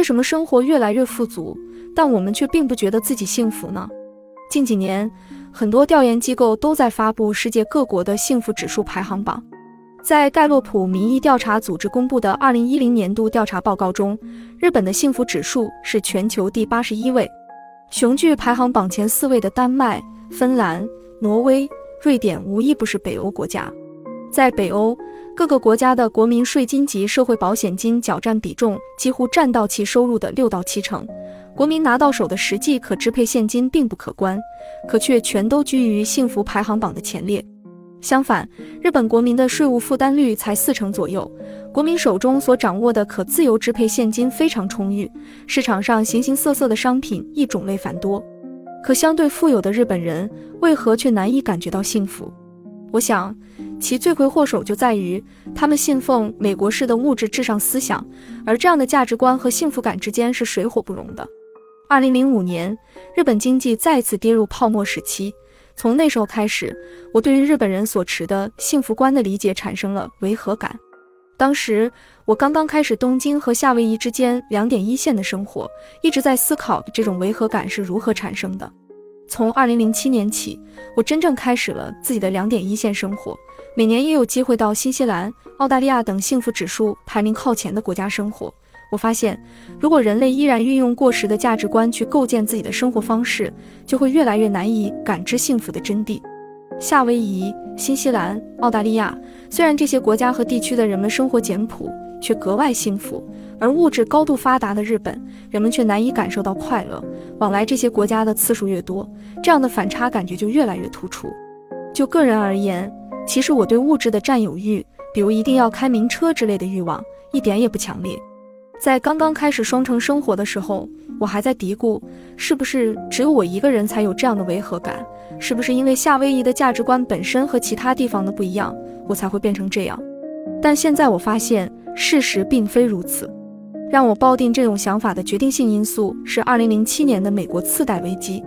为什么生活越来越富足，但我们却并不觉得自己幸福呢？近几年，很多调研机构都在发布世界各国的幸福指数排行榜。在盖洛普民意调查组织公布的2010年度调查报告中，日本的幸福指数是全球第八十一位。雄踞排行榜前四位的丹麦、芬兰、挪威、瑞典无一不是北欧国家。在北欧，各个国家的国民税金及社会保险金缴占比重几乎占到其收入的六到七成。国民拿到手的实际可支配现金并不可观，可却全都居于幸福排行榜的前列。相反，日本国民的税务负担率才四成左右，国民手中所掌握的可自由支配现金非常充裕，市场上形形色色的商品亦种类繁多。可相对富有的日本人，为何却难以感觉到幸福？我想，其罪魁祸首就在于他们信奉美国式的物质至上思想，而这样的价值观和幸福感之间是水火不容的。二零零五年，日本经济再次跌入泡沫时期。从那时候开始，我对于日本人所持的幸福观的理解产生了违和感。当时我刚刚开始东京和夏威夷之间两点一线的生活，一直在思考这种违和感是如何产生的。从二零零七年起，我真正开始了自己的两点一线生活，每年也有机会到新西兰、澳大利亚等幸福指数排名靠前的国家生活。我发现，如果人类依然运用过时的价值观去构建自己的生活方式，就会越来越难以感知幸福的真谛。夏威夷、新西兰、澳大利亚，虽然这些国家和地区的人们生活简朴，却格外幸福；而物质高度发达的日本，人们却难以感受到快乐。往来这些国家的次数越多，这样的反差感觉就越来越突出。就个人而言，其实我对物质的占有欲，比如一定要开名车之类的欲望，一点也不强烈。在刚刚开始双城生活的时候，我还在嘀咕，是不是只有我一个人才有这样的违和感？是不是因为夏威夷的价值观本身和其他地方的不一样，我才会变成这样？但现在我发现事实并非如此。让我抱定这种想法的决定性因素是2007年的美国次贷危机。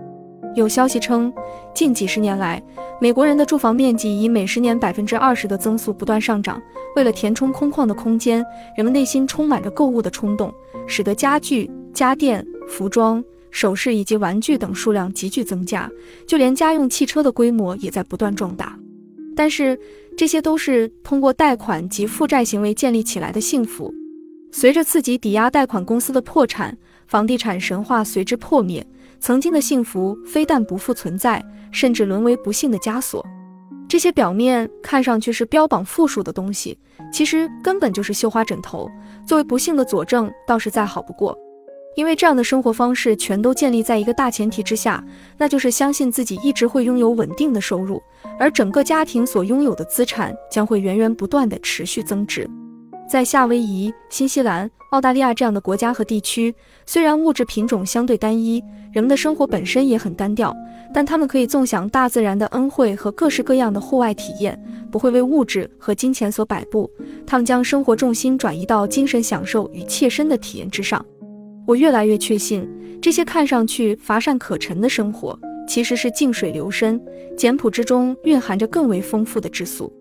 有消息称，近几十年来，美国人的住房面积以每十年百分之二十的增速不断上涨。为了填充空旷的空间，人们内心充满着购物的冲动，使得家具、家电、服装、首饰以及玩具等数量急剧增加。就连家用汽车的规模也在不断壮大。但是，这些都是通过贷款及负债行为建立起来的幸福。随着刺激抵押贷款公司的破产，房地产神话随之破灭。曾经的幸福非但不复存在，甚至沦为不幸的枷锁。这些表面看上去是标榜富庶的东西，其实根本就是绣花枕头。作为不幸的佐证，倒是再好不过。因为这样的生活方式全都建立在一个大前提之下，那就是相信自己一直会拥有稳定的收入，而整个家庭所拥有的资产将会源源不断的持续增值。在夏威夷、新西兰、澳大利亚这样的国家和地区，虽然物质品种相对单一，人们的生活本身也很单调，但他们可以纵享大自然的恩惠和各式各样的户外体验，不会为物质和金钱所摆布。他们将生活重心转移到精神享受与切身的体验之上。我越来越确信，这些看上去乏善可陈的生活，其实是静水流深、简朴之中蕴含着更为丰富的质素。